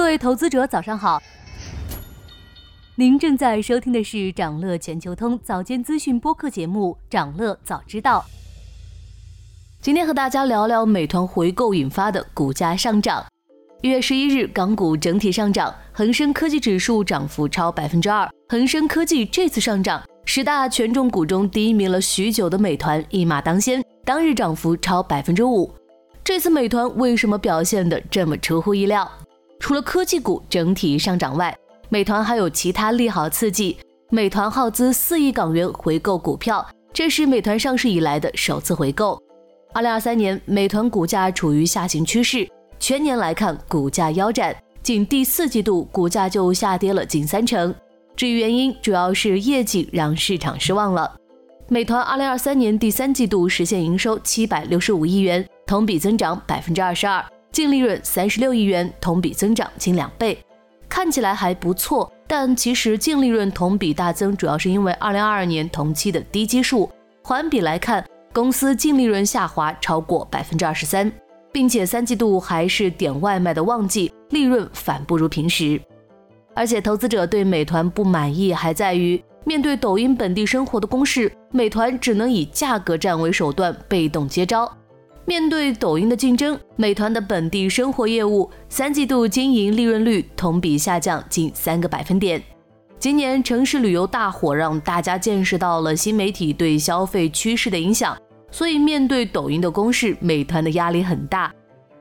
各位投资者，早上好。您正在收听的是长乐全球通早间资讯播客节目《长乐早知道》。今天和大家聊聊美团回购引发的股价上涨。一月十一日，港股整体上涨，恒生科技指数涨幅超百分之二。恒生科技这次上涨，十大权重股中低迷了许久的美团一马当先，当日涨幅超百分之五。这次美团为什么表现的这么出乎意料？除了科技股整体上涨外，美团还有其他利好刺激。美团耗资四亿港元回购股票，这是美团上市以来的首次回购。二零二三年，美团股价处于下行趋势，全年来看股价腰斩，仅第四季度股价就下跌了近三成。至于原因，主要是业绩让市场失望了。美团二零二三年第三季度实现营收七百六十五亿元，同比增长百分之二十二。净利润三十六亿元，同比增长近两倍，看起来还不错。但其实净利润同比大增，主要是因为二零二二年同期的低基数。环比来看，公司净利润下滑超过百分之二十三，并且三季度还是点外卖的旺季，利润反不如平时。而且投资者对美团不满意，还在于面对抖音本地生活的攻势，美团只能以价格战为手段，被动接招。面对抖音的竞争，美团的本地生活业务三季度经营利润率同比下降近三个百分点。今年城市旅游大火，让大家见识到了新媒体对消费趋势的影响，所以面对抖音的攻势，美团的压力很大。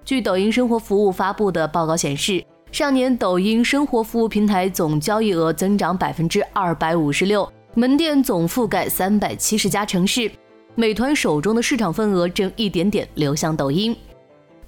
据抖音生活服务发布的报告显示，上年抖音生活服务平台总交易额增长百分之二百五十六，门店总覆盖三百七十家城市。美团手中的市场份额正一点点流向抖音，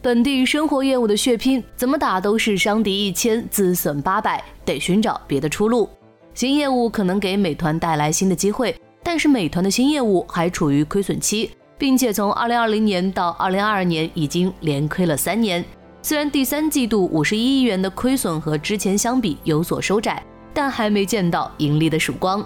本地生活业务的血拼怎么打都是伤敌一千自损八百，得寻找别的出路。新业务可能给美团带来新的机会，但是美团的新业务还处于亏损期，并且从二零二零年到二零二二年已经连亏了三年。虽然第三季度五十一亿元的亏损和之前相比有所收窄，但还没见到盈利的曙光。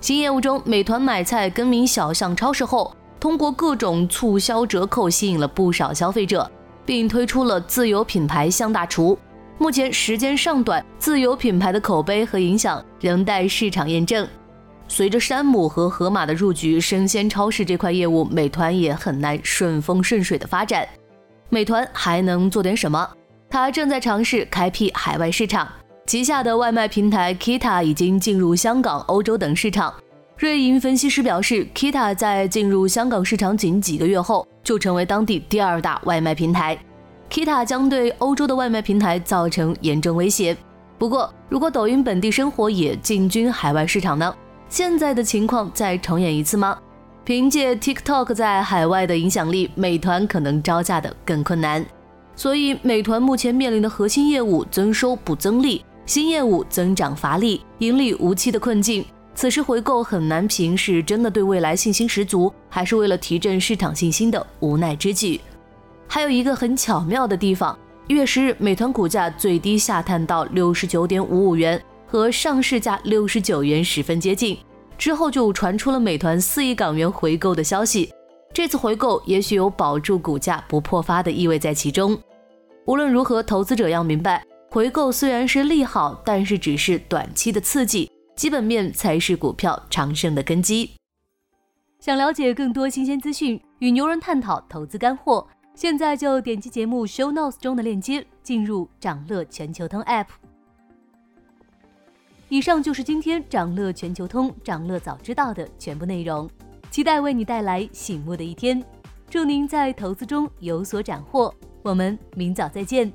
新业务中，美团买菜更名小象超市后，通过各种促销折扣吸引了不少消费者，并推出了自有品牌象大厨。目前时间尚短，自有品牌的口碑和影响仍待市场验证。随着山姆和盒马的入局，生鲜超市这块业务，美团也很难顺风顺水的发展。美团还能做点什么？它正在尝试开辟海外市场。旗下的外卖平台 Kita 已经进入香港、欧洲等市场。瑞银分析师表示，Kita 在进入香港市场仅几个月后，就成为当地第二大外卖平台。Kita 将对欧洲的外卖平台造成严重威胁。不过，如果抖音本地生活也进军海外市场呢？现在的情况再重演一次吗？凭借 TikTok 在海外的影响力，美团可能招架的更困难。所以，美团目前面临的核心业务增收不增利。新业务增长乏力、盈利无期的困境，此时回购很难评是真的对未来信心十足，还是为了提振市场信心的无奈之举。还有一个很巧妙的地方，一月十日，美团股价最低下探到六十九点五五元，和上市价六十九元十分接近，之后就传出了美团四亿港元回购的消息。这次回购也许有保住股价不破发的意味在其中。无论如何，投资者要明白。回购虽然是利好，但是只是短期的刺激，基本面才是股票长盛的根基。想了解更多新鲜资讯，与牛人探讨投资干货，现在就点击节目 show notes 中的链接，进入掌乐全球通 app。以上就是今天掌乐全球通掌乐早知道的全部内容，期待为你带来醒目的一天。祝您在投资中有所斩获，我们明早再见。